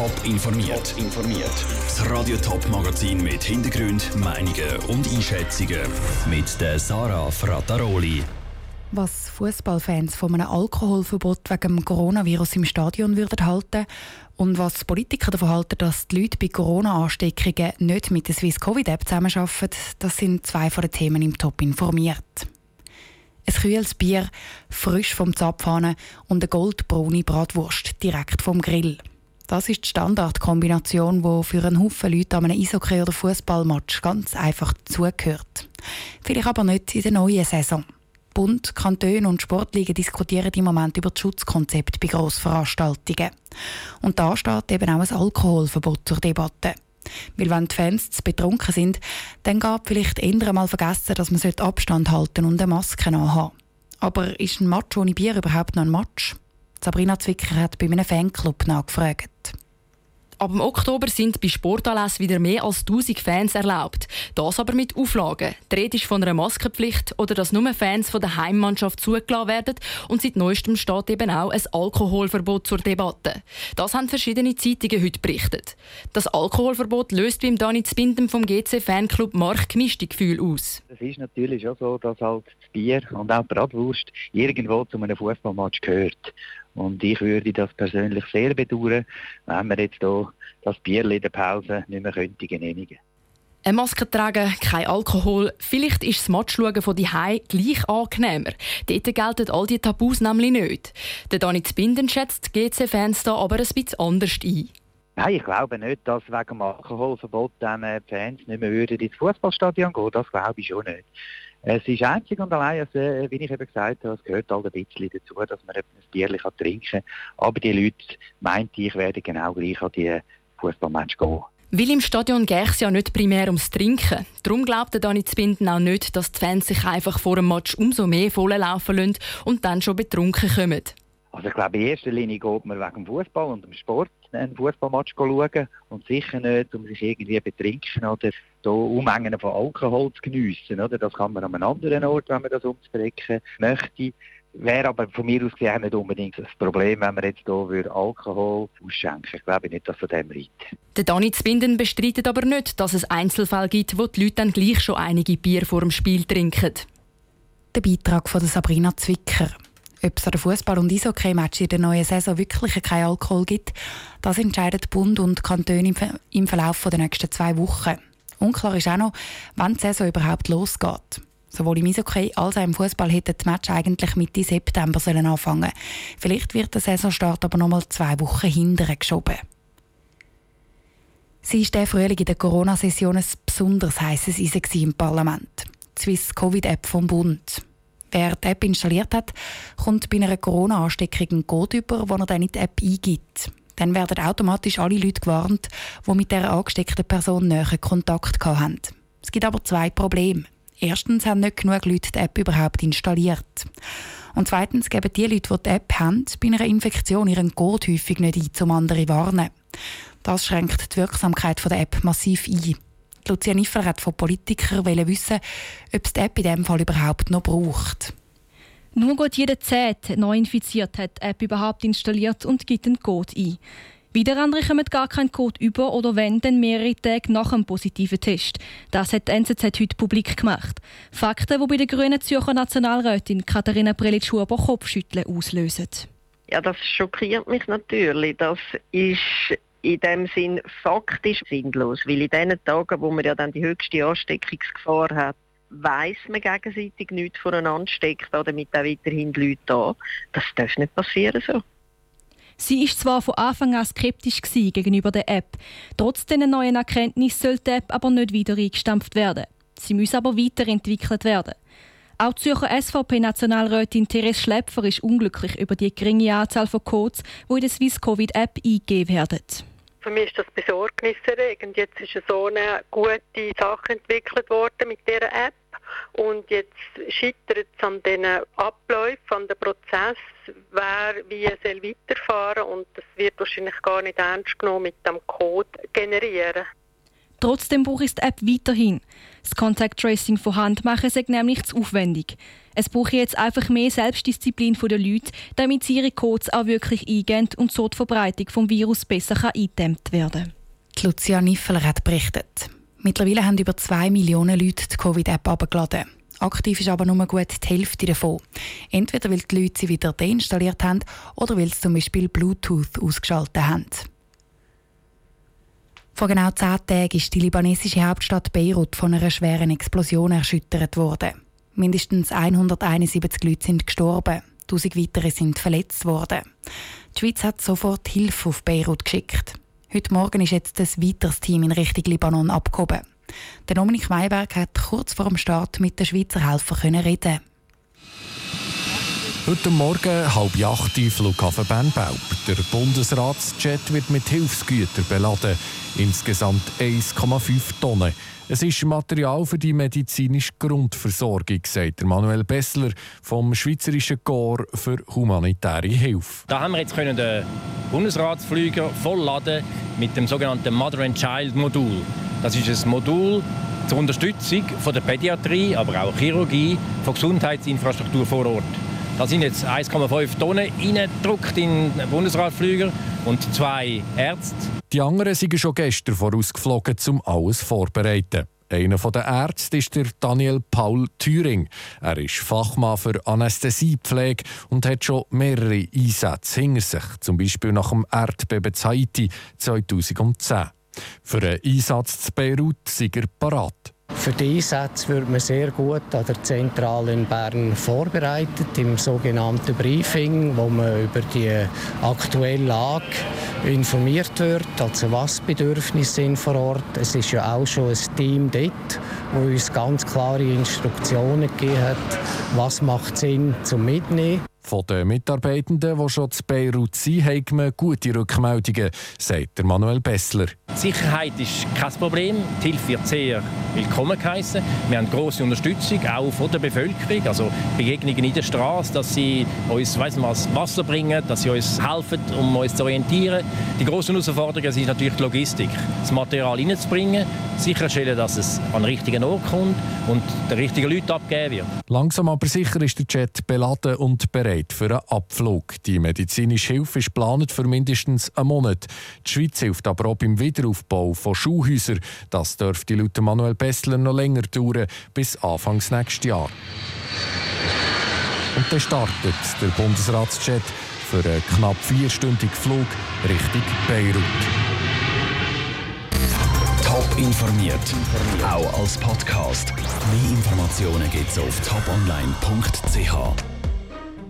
Top informiert. informiert. Das Radio Top Magazin mit Hintergrund, Meinungen und Einschätzungen mit der Sarah Frataroli. Was Fußballfans von einem Alkoholverbot wegen dem Coronavirus im Stadion würden halten und was Politiker davon halten, dass die Leute bei Corona-Ansteckungen nicht mit der Swiss Covid App zusammenarbeiten, das sind zwei von den Themen im Top informiert. Ein kühles Bier, frisch vom Zapfhahn und eine goldbraune Bratwurst direkt vom Grill. Das ist die Standardkombination, die für einen Haufen Leute an einem Eishockey- oder Fußballmatch ganz einfach zugehört. Vielleicht aber nicht in der neuen Saison. Bund, Kantone und Sportligen diskutieren im Moment über das Schutzkonzept bei Grossveranstaltungen. Und da steht eben auch ein Alkoholverbot zur Debatte. Weil wenn die Fans zu betrunken sind, dann geht vielleicht eher einmal vergessen, dass man Abstand halten und eine Maske anhaben Aber ist ein Match ohne Bier überhaupt noch ein Match? Sabrina Zwicker hat bei einem Fanclub nachgefragt. Ab dem Oktober sind bei Sportanlässen wieder mehr als 1000 Fans erlaubt. Das aber mit Auflagen. Die Rede ist von einer Maskenpflicht oder dass nur Fans von der Heimmannschaft zugelassen werden. Und seit neuestem steht eben auch ein Alkoholverbot zur Debatte. Das haben verschiedene Zeitungen heute berichtet. Das Alkoholverbot löst beim Dani Zbinden vom GC Fanclub Mark gemischte Gefühle aus. Es ist natürlich auch so, dass halt das Bier und auch die Bratwurst irgendwo zu einem Fußballmatch gehört. Und ich würde das persönlich sehr bedauern, wenn wir jetzt hier das Bier in der Pause nicht mehr könnte genehmigen eine Maske tragen, kein Alkohol. Vielleicht ist das Matchschauen von Hai gleich angenehmer. Dort gelten all diese Tabus nämlich nicht. Der Dani Binden schätzt die GC-Fans da aber ein bisschen anders ein. Nein, ich glaube nicht, dass wegen dem Alkoholverbot dann die Fans nicht mehr ins Fußballstadion gehen Das glaube ich schon nicht. Es ist einzig und allein, also, wie ich eben gesagt habe, es gehört halt ein bisschen dazu, dass man ein Bier trinken kann. Aber die Leute meinte ich, werden genau gleich an die Fußballmatch gehen. Weil im Stadion geht es ja nicht primär ums Trinken. Darum glaubt der Dani Zbinden auch nicht, dass die Fans sich einfach vor dem Match umso mehr volllaufen lassen und dann schon betrunken kommen. Also ich glaube, in erster Linie geht man wegen dem Fußball und dem Sport einen Fußballmatch schauen und sicher nicht, um sich irgendwie betrinken oder da Unmengen von Alkohol zu geniessen. Oder? Das kann man an einem anderen Ort, wenn man das umzubrechen möchte. Wäre aber von mir aus gesehen nicht unbedingt das Problem, wenn man jetzt hier Alkohol ausschenken Ich glaube nicht, dass von dem reicht. Der Dani Zbinden bestreitet aber nicht, dass es Einzelfälle gibt, wo die Leute dann gleich schon einige Bier vor dem Spiel trinken. Der Beitrag von Sabrina Zwicker. Ob es an den Fußball- und Eishockey-Match in der neuen Saison wirklich keinen Alkohol gibt, das entscheiden Bund und Kantone im Verlauf der nächsten zwei Wochen. Unklar ist auch noch, wann die Saison überhaupt losgeht. Sowohl im Eishockey als auch im Fußball hätte das Match eigentlich Mitte September sollen anfangen. Vielleicht wird der Saisonstart aber noch mal zwei Wochen hinterher geschoben. Sie war der Frühling in der Corona-Session ein besonders heißes Eisen im Parlament. Die Swiss Covid-App vom Bund. Wer die App installiert hat, kommt bei einer Corona-Ansteckung einen Code über, den er dann in die App eingibt. Dann werden automatisch alle Leute gewarnt, die mit der angesteckten Person näher Kontakt hatten. Es gibt aber zwei Probleme. Erstens haben nicht genug Leute die App überhaupt installiert. Und zweitens geben die Leute, die die App haben, bei einer Infektion ihren Code häufig nicht ein, um andere zu warnen. Das schränkt die Wirksamkeit der App massiv ein. Lucia Niffler hat von Politikern wissen, ob es die App in diesem Fall überhaupt noch braucht. Nur gut jeder Zehnte neu infiziert hat die App überhaupt installiert und gibt einen Code ein. Wieder andere kommen gar keinen Code über oder wenn, dann mehrere Tage nach einem positiven Test. Das hat die NZZ heute publik gemacht. Fakten, die bei der grünen Zürcher Nationalrätin Katharina Prelitsch-Schuber Kopfschütteln auslösen. Ja, das schockiert mich natürlich. Das ist in dem Sinn faktisch sinnlos, weil in den Tagen, wo man ja dann die höchste Ansteckungsgefahr hat, weiß man gegenseitig nichts voneinander, steckt damit auch weiterhin Leute an. Das darf nicht passieren so. Sie ist zwar von Anfang an skeptisch gegenüber der App. Trotz dieser neuen Erkenntnis soll die App aber nicht wieder eingestampft werden. Sie muss aber weiterentwickelt werden. Auch die Zürcher SVP-Nationalrätin Therese Schläpfer ist unglücklich über die geringe Anzahl von Codes, die in der Swiss Covid App eingegeben werden. Für mich ist das besorgniserregend. Jetzt ist so eine gute Sache entwickelt worden mit dieser App. Und jetzt scheitert es an den Abläufen, an den Prozess, wer wie soll weiterfahren und das wird wahrscheinlich gar nicht ernst genommen mit dem Code generieren. Trotzdem braucht es die App weiterhin. Das Contact Tracing von Hand machen sei nämlich zu aufwendig. Es braucht jetzt einfach mehr Selbstdisziplin der Leute, damit sie ihre Codes auch wirklich eingehen und so die Verbreitung des Virus besser eingedämmt werden kann. Lucia Niffeler hat berichtet. Mittlerweile haben über zwei Millionen Leute die Covid-App abgeladen. Aktiv ist aber nur gut die Hälfte davon. Entweder weil die Leute sie wieder deinstalliert haben oder weil sie zum Beispiel Bluetooth ausgeschaltet haben. Vor genau zehn Tagen ist die libanesische Hauptstadt Beirut von einer schweren Explosion erschüttert worden. Mindestens 171 Leute sind gestorben, 1000 weitere sind verletzt worden. Die Schweiz hat sofort Hilfe auf Beirut geschickt. Heute Morgen ist jetzt ein weiteres Team in Richtung Libanon abgehoben. Der Dominik Mayberg hat kurz vor dem Start mit den Schweizer Helfern reden. Heute Morgen halb acht Flughafen Bernbaub. Der Bundesratsjet wird mit Hilfsgütern beladen. Insgesamt 1,5 Tonnen. Es ist Material für die medizinische Grundversorgung, sagt Manuel Bessler vom Schweizerischen Korps für humanitäre Hilfe. Da haben wir jetzt können den Bundesratsflüger vollladen mit dem sogenannten Mother and Child Modul. Das ist ein Modul zur Unterstützung von der Pädiatrie, aber auch Chirurgie, von Gesundheitsinfrastruktur vor Ort. Da sind jetzt 1,5 Tonnen reingedruckt in den Bundesratflüger und zwei Ärzte. Die anderen sind schon gestern vorausgeflogen, um alles vorzubereiten. Einer der Ärzte ist der Daniel Paul Thüring. Er ist Fachmann für Anästhesiepflege und hat schon mehrere Einsätze hinter sich, zum Beispiel nach dem Erdbeben Haiti 2010. Für einen Einsatz zu Beirut sind er parat. Für die Einsätze wird man sehr gut an der Zentrale in Bern vorbereitet, im sogenannten Briefing, wo man über die aktuelle Lage informiert wird, also was Bedürfnisse sind vor Ort. Es ist ja auch schon ein Team dort, das uns ganz klare Instruktionen gegeben hat, was macht Sinn zum Mitnehmen. Von den Mitarbeitenden, die schon zu Beirut sind, haben wir gute Rückmeldungen, sagt Manuel Bessler. Die Sicherheit ist kein Problem. Die Hilfe wird sehr willkommen geheißen. Wir haben große Unterstützung, auch von der Bevölkerung. Also Begegnungen in der Straße, dass sie uns weiss was Wasser bringen, dass sie uns helfen, um uns zu orientieren. Die grossen Herausforderungen sind natürlich die Logistik. Das Material reinzubringen, sicherstellen, dass es an den richtigen Ort kommt und den richtigen Leuten abgegeben wird. Langsam aber sicher ist der Jet beladen und bereit für einen Abflug. Die medizinische Hilfe ist geplant für mindestens einen Monat. Die Schweiz hilft aber auch beim Wiederaufbau von Schulhäusern. Das dürfte laut Manuel Bessler noch länger dauern, bis Anfangs nächstes Jahr. Und dann startet der Bundesratsjet für einen knapp vierstündigen Flug Richtung Beirut. Top informiert, auch als Podcast. Mehr Informationen gibt es auf toponline.ch.